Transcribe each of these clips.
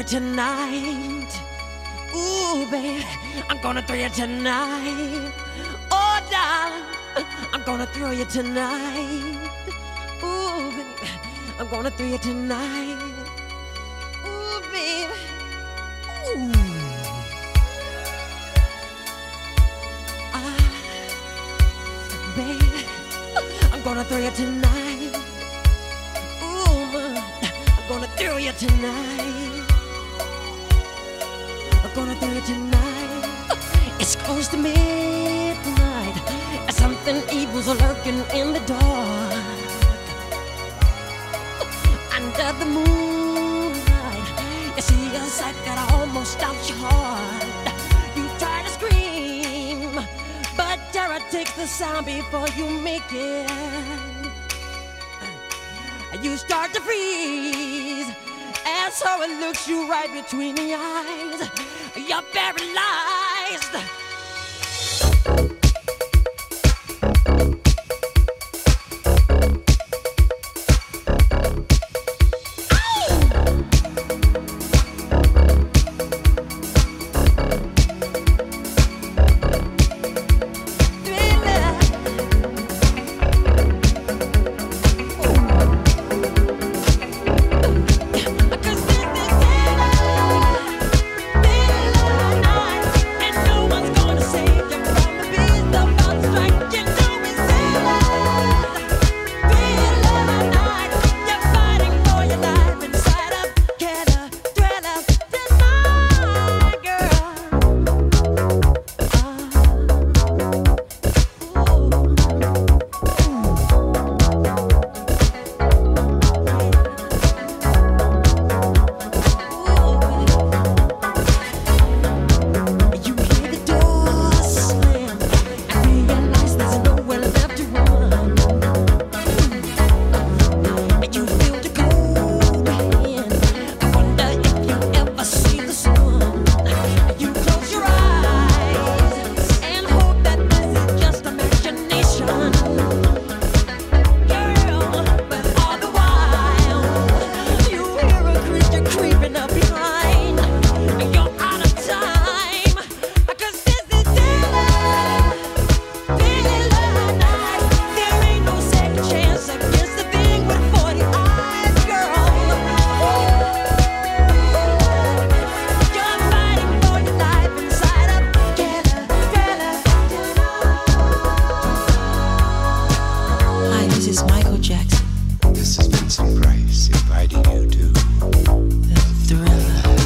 You tonight. Ooh, baby, I'm gonna throw you tonight. Oh, darling, I'm gonna throw you tonight. Ooh, baby, I'm gonna throw you tonight. Ooh, baby. Ooh. Ah, baby, I'm gonna throw you tonight. Ooh, I'm gonna throw you tonight. I'm gonna throw you tonight. It's close to midnight. and Something evil's lurking in the dark. Under the moonlight, you see a sight that almost stops your heart. You try to scream, but terror takes the sound before you make it. And you start to freeze, and so it looks you right between the eyes. You're paralyzed. This is Vincent Price inviting you to the thriller.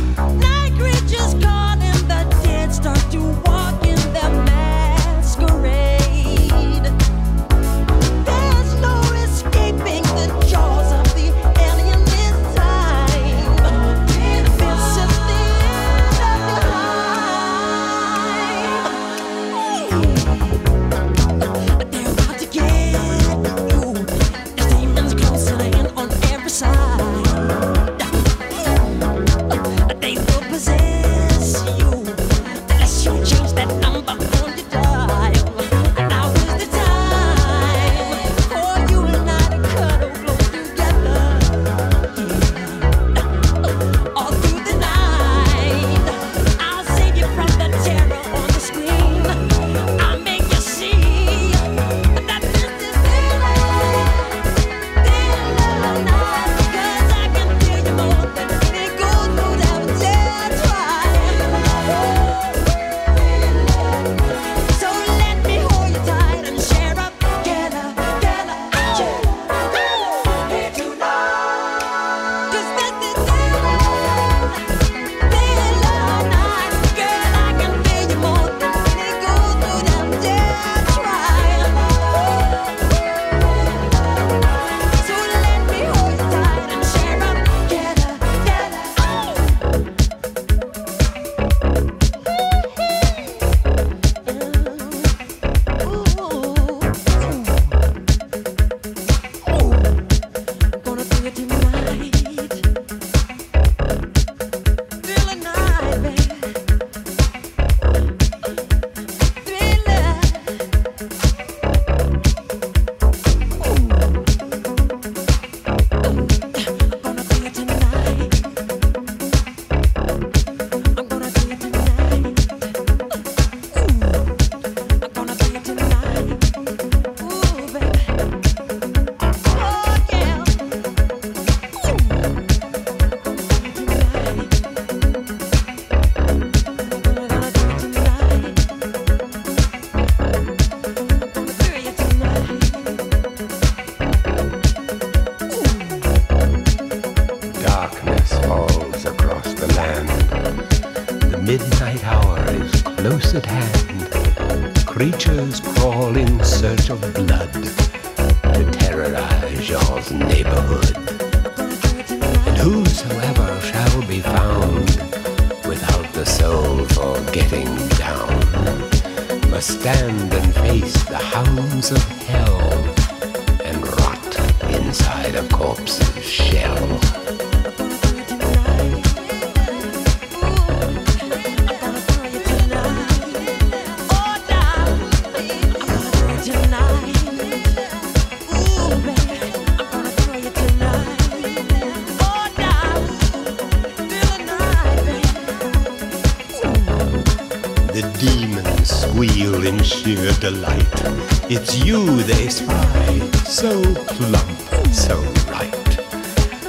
delight. It's you they spy, so plump, so right.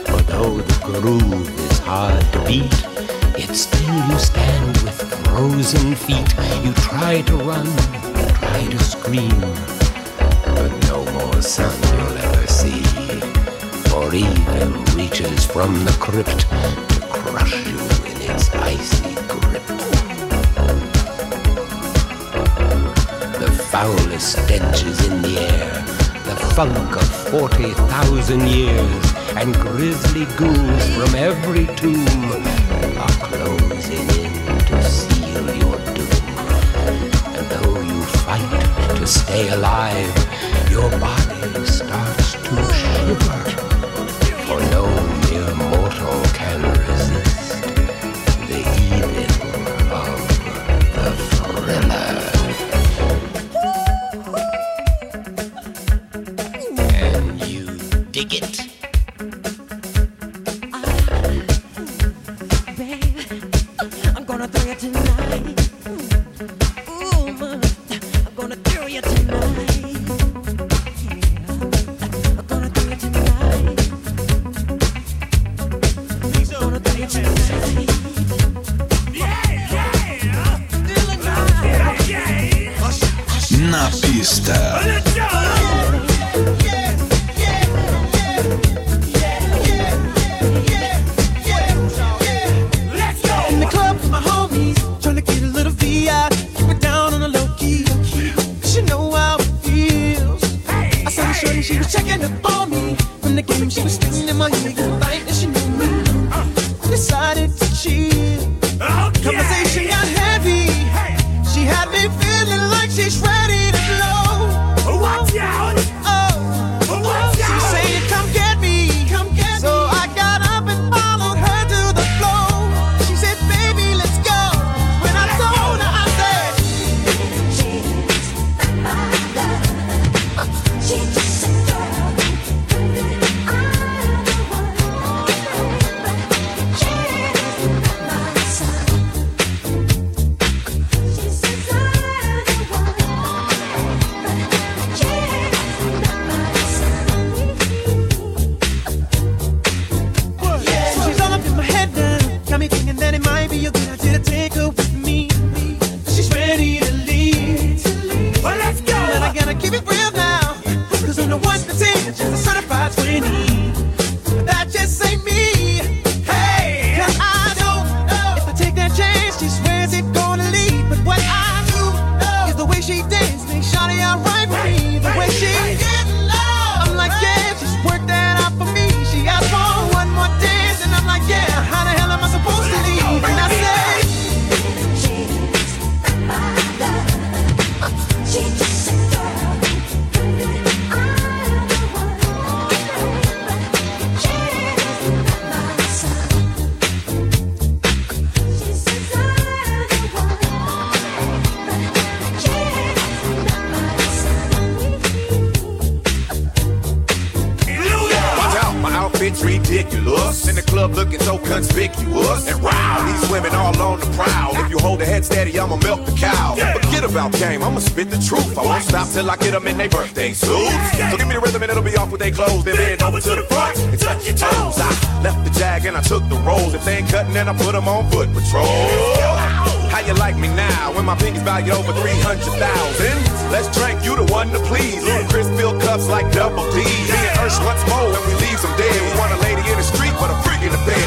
For though the groove is hard to beat, yet still you stand with frozen feet. You try to run, you try to scream, but no more sun you'll ever see. For even reaches from the crypt to crush you in its icy grip. foulest stenches in the air, the funk of 40,000 years, and grisly ghouls from every tomb are closing in to seal your doom. And though you fight to stay alive, your body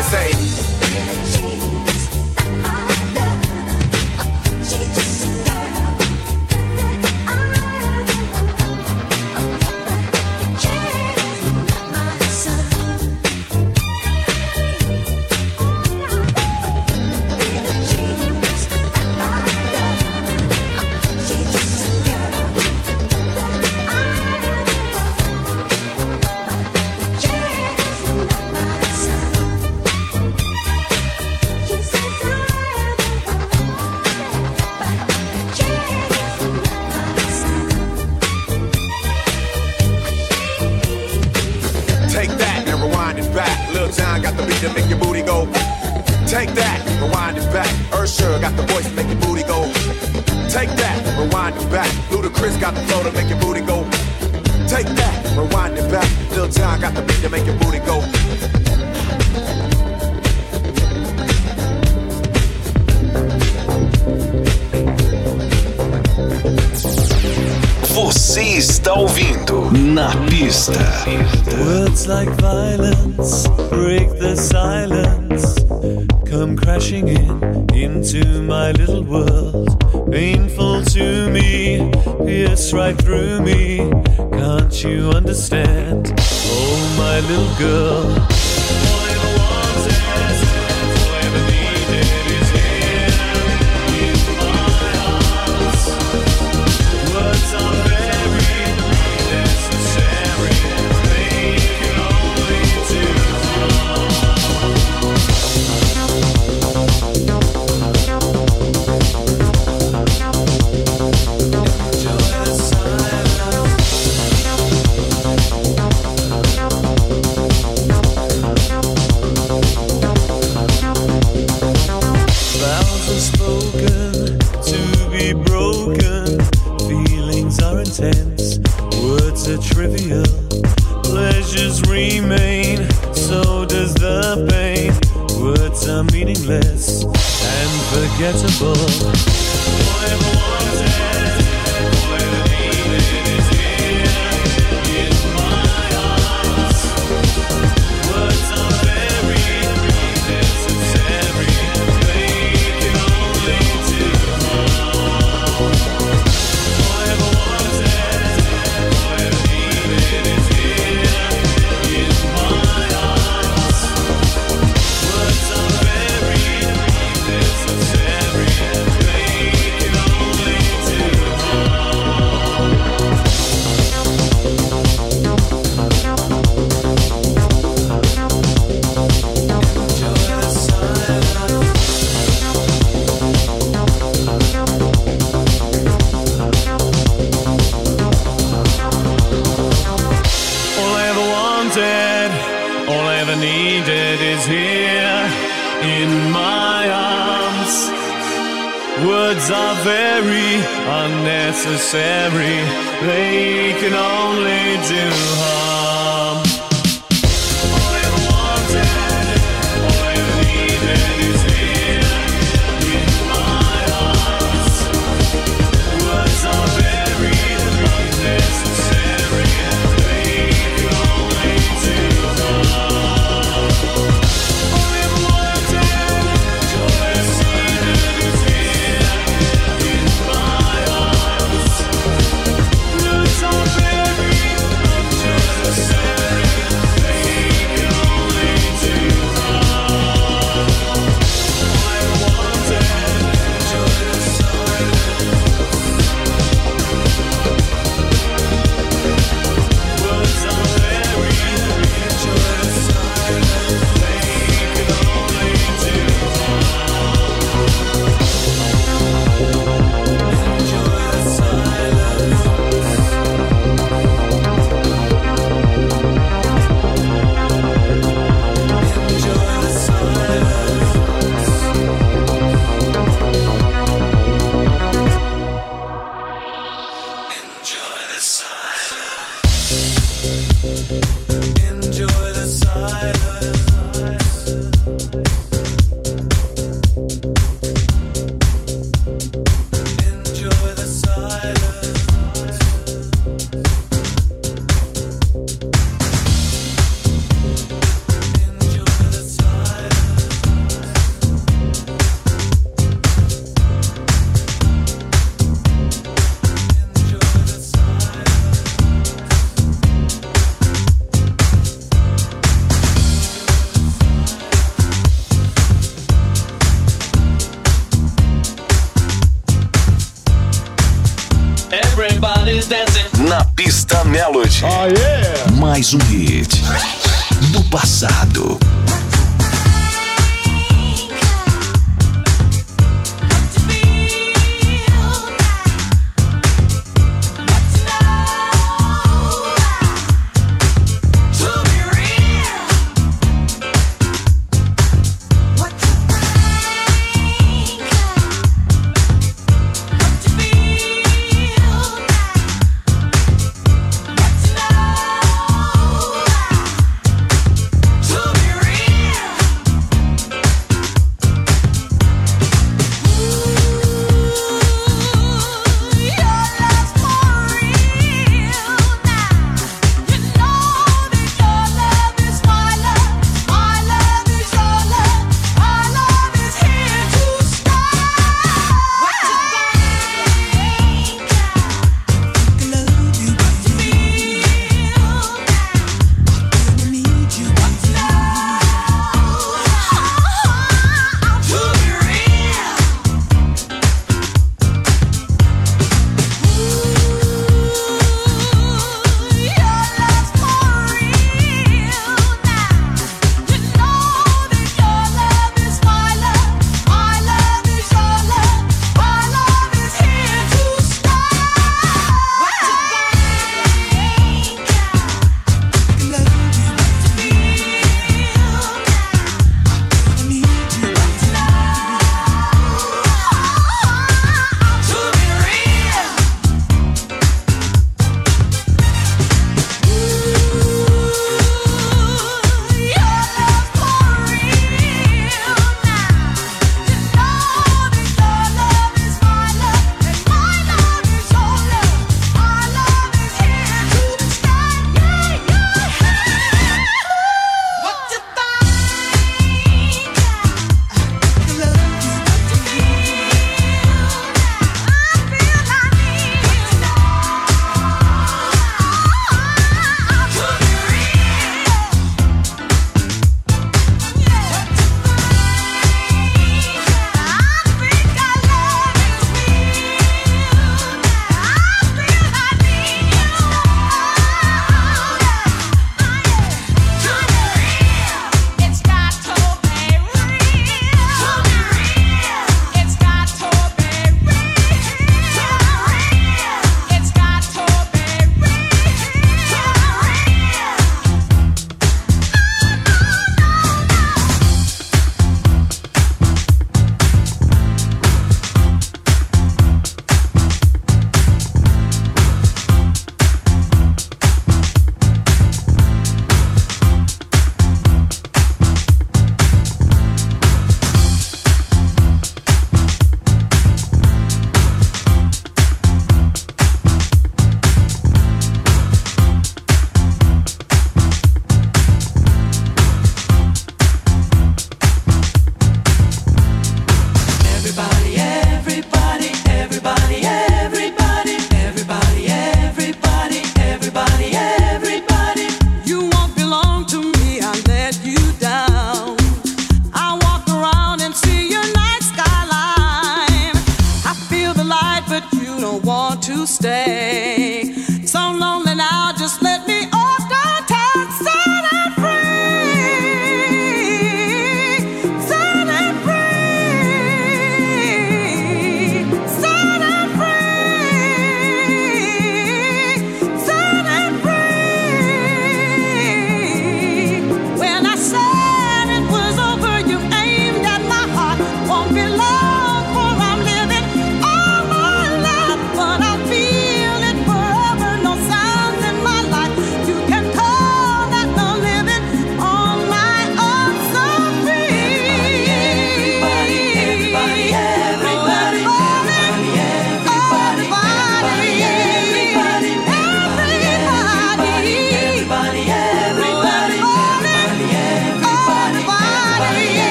they say. Little girl.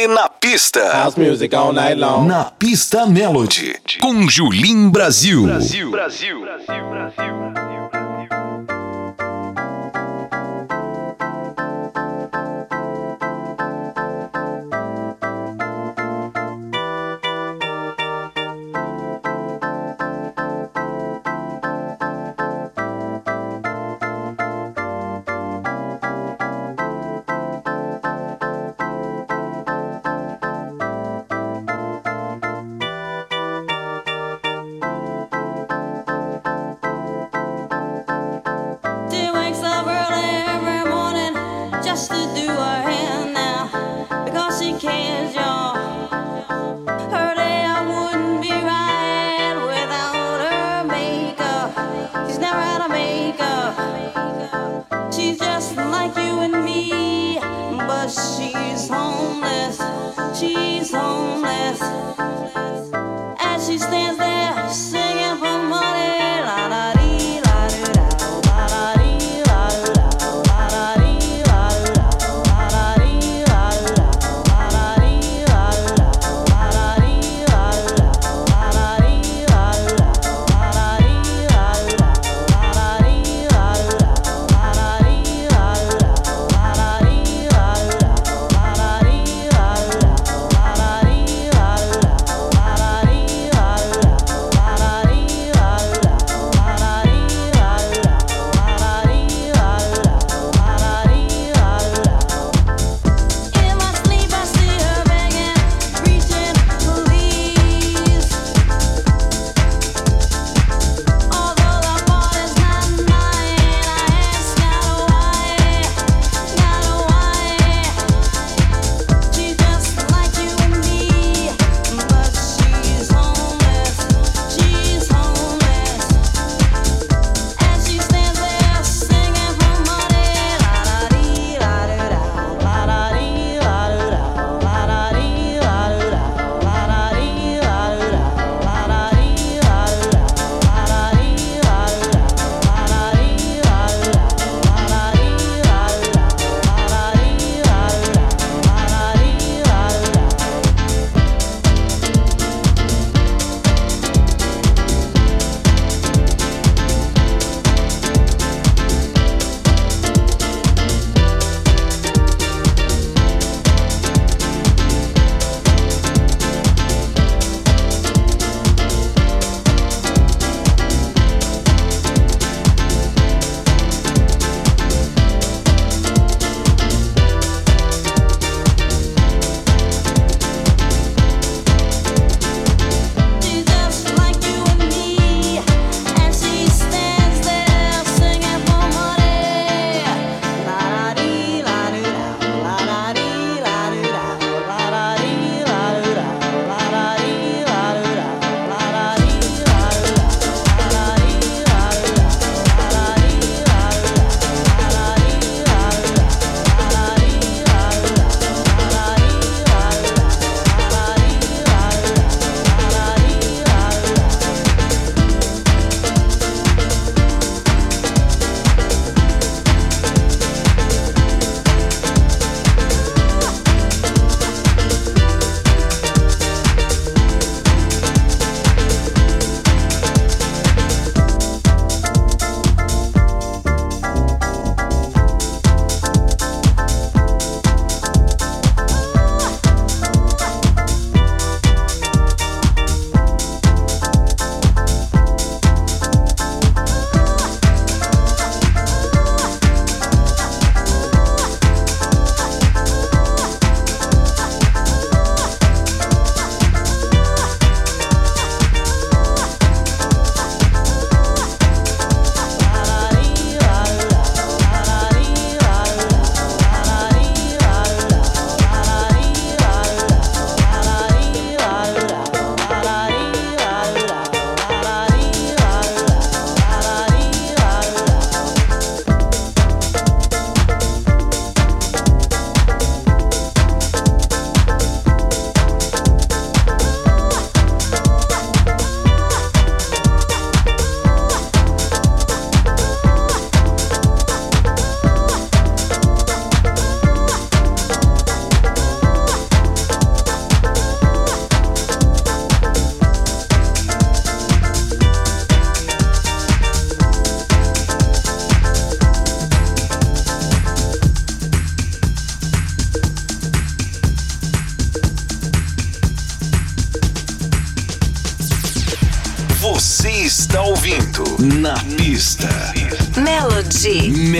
Você na pista. House music all night long. Na pista Melody. Com Julim Brasil. Brasil, Brasil, Thank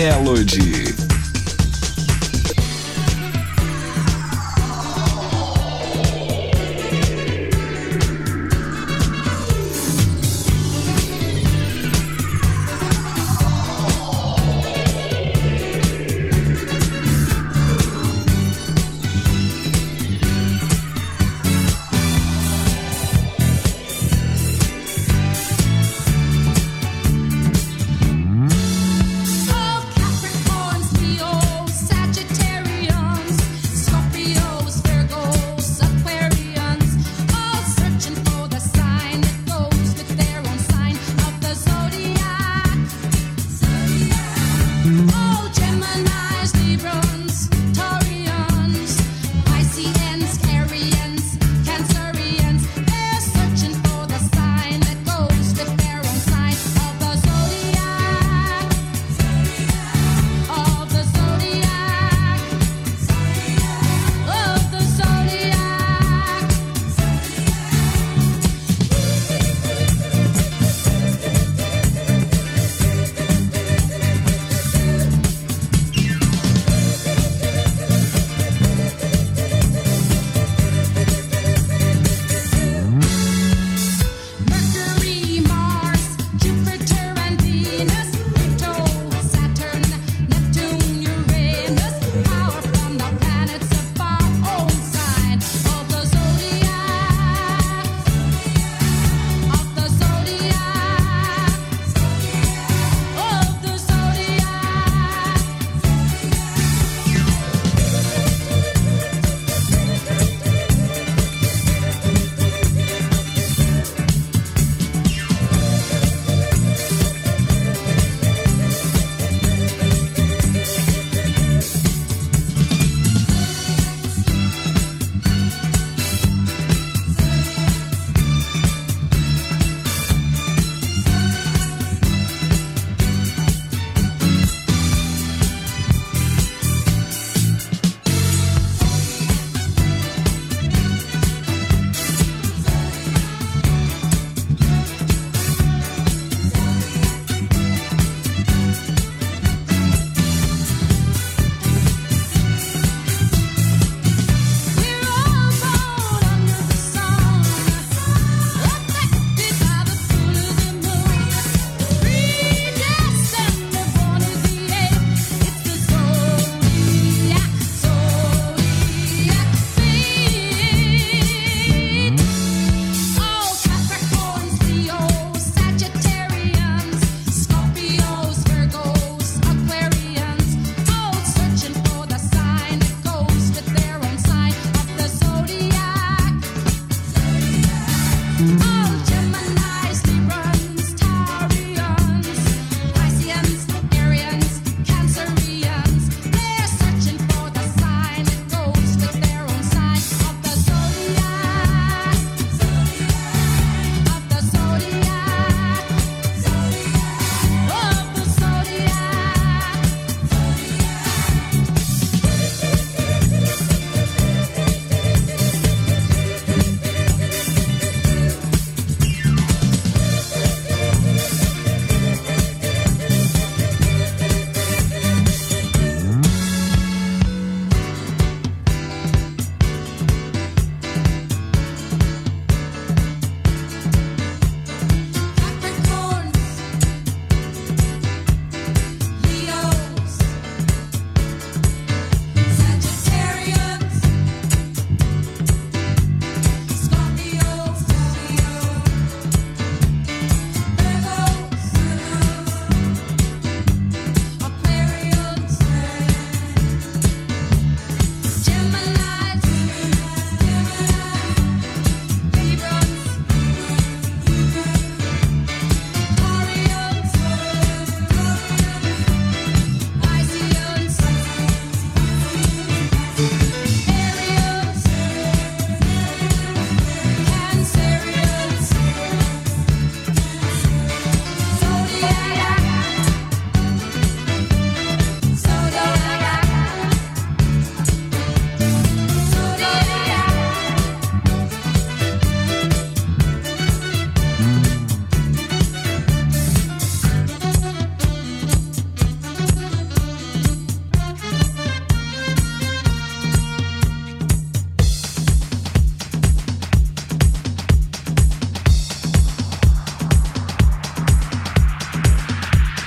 Melody.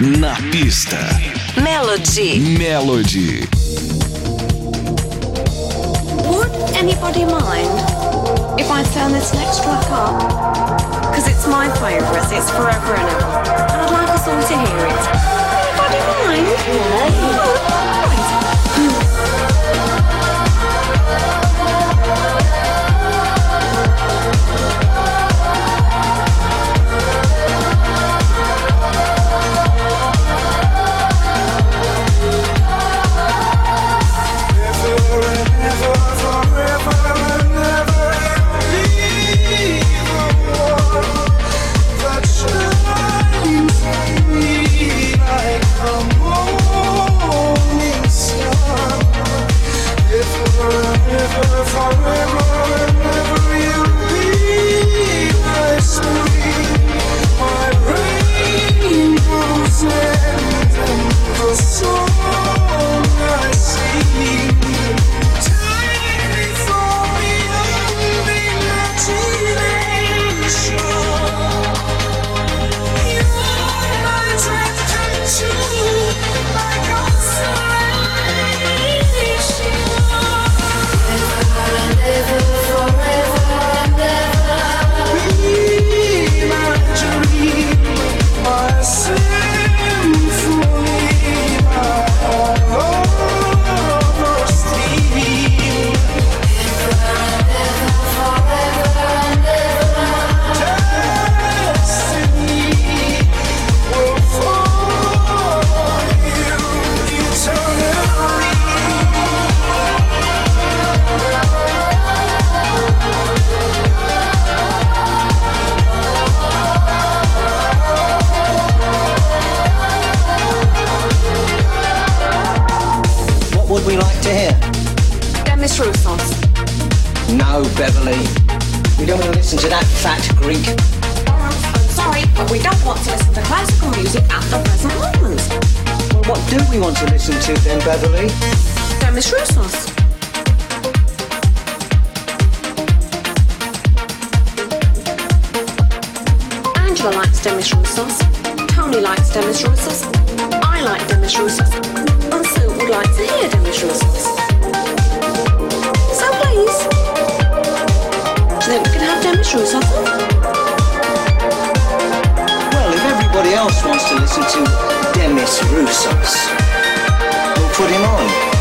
Na pista. Melody. Melody. Would anybody mind if I turn this next track up? Because it's my favourite, it's forever and ever. And I'd like us all to hear it. Anybody mind? What Greek. I'm sorry, but we don't want to listen to classical music at the present moment. Well, what do we want to listen to then, Beverly? Demis Roussos. Angela likes Demis Roussos. Tony likes Demis Roussos. I like Demis Roussos. And Sue would like to hear Demis Roussos. So please, do you think we can have Demis Roussos else wants to listen to Demis Roussos, we'll put him on.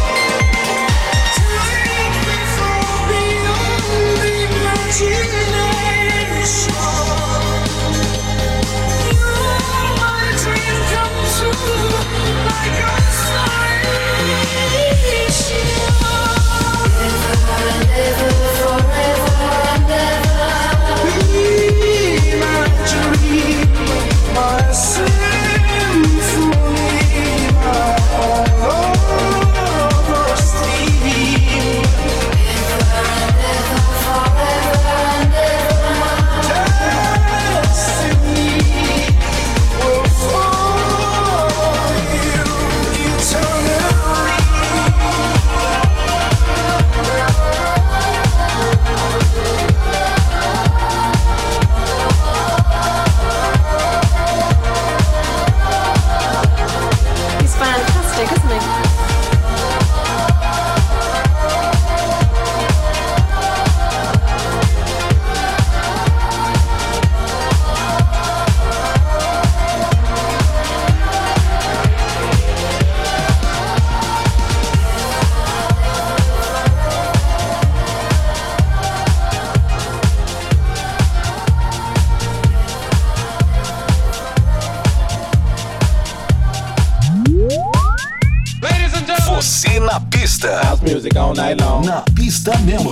Na pista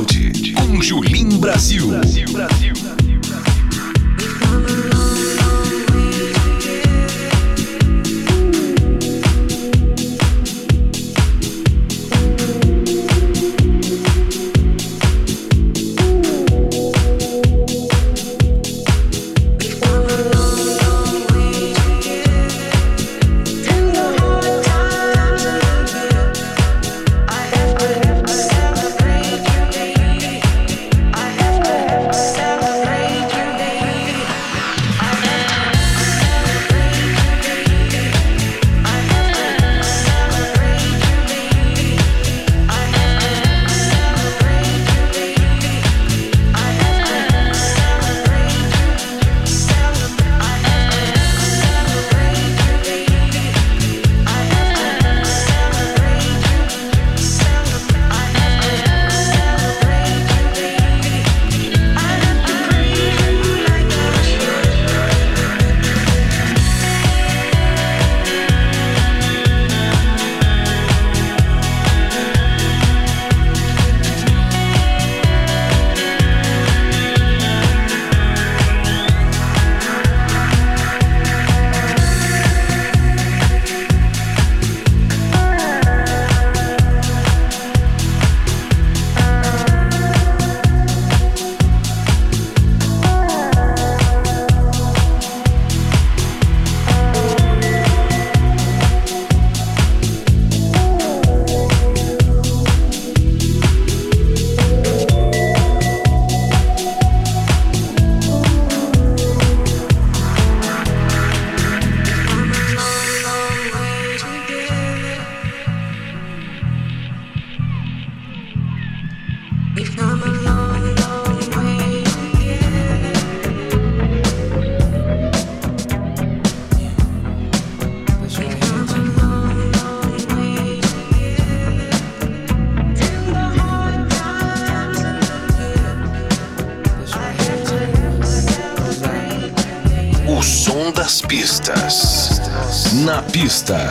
Artista.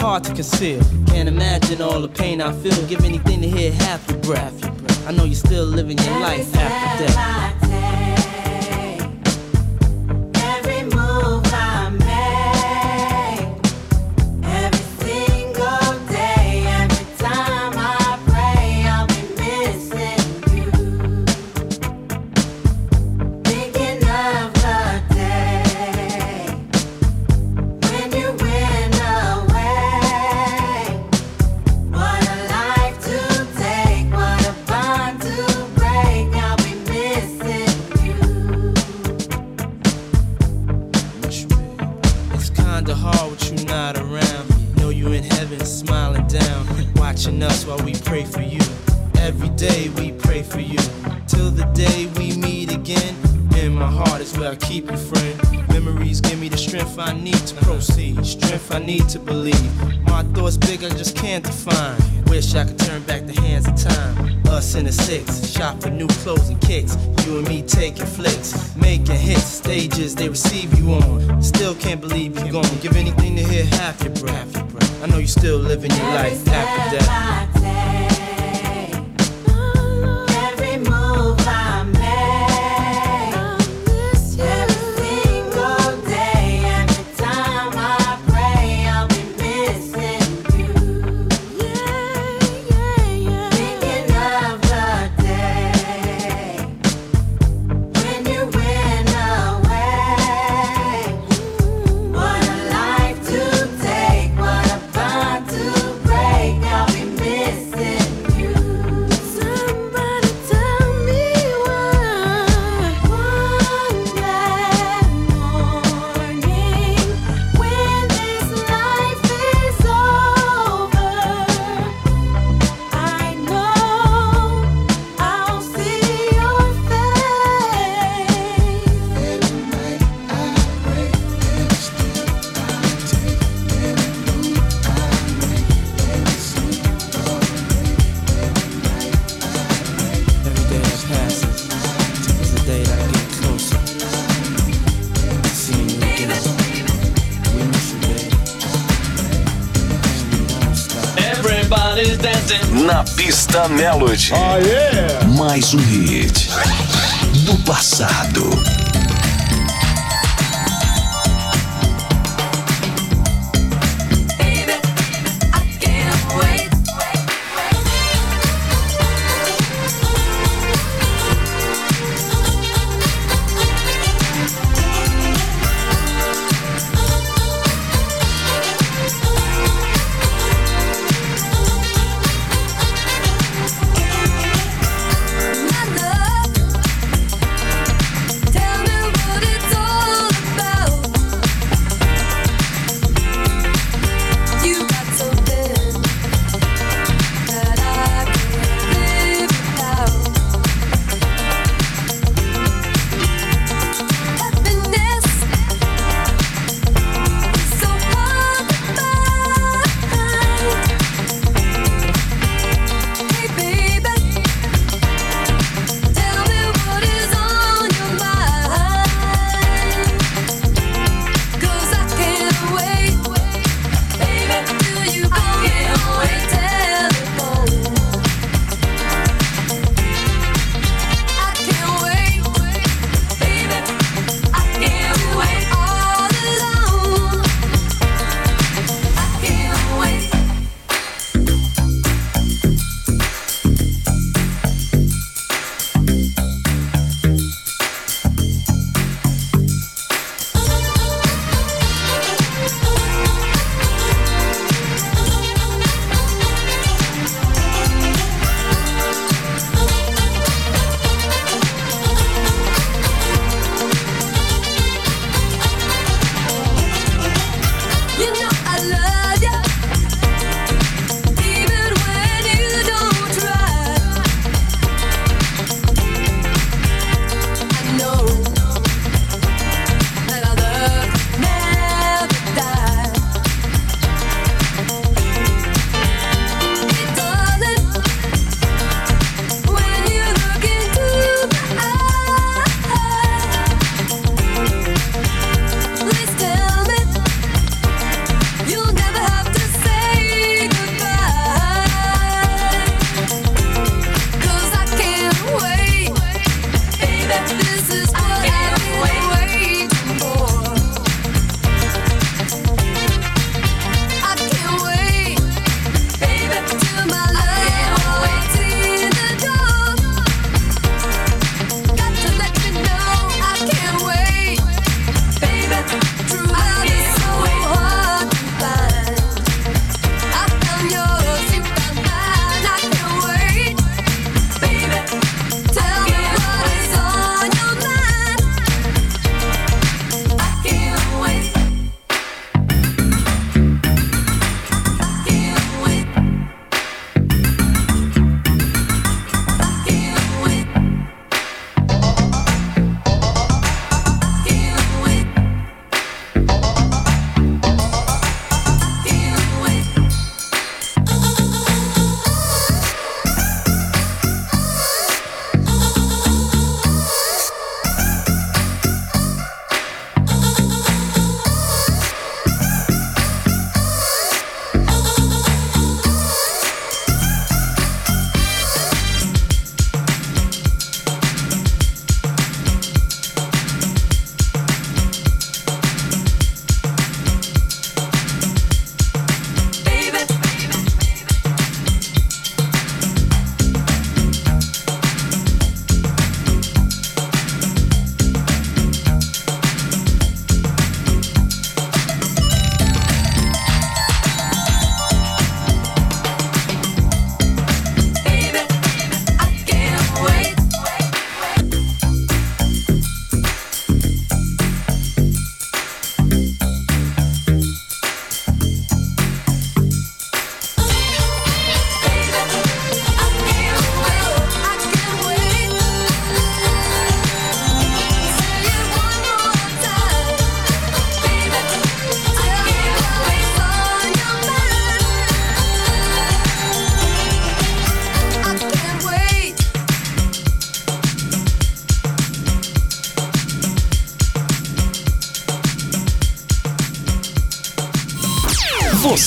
hard to conceal. Can't imagine all the pain I feel. Give anything to hear half your breath. I know you're still living your life after death. da Melody. Mais um hit do passado.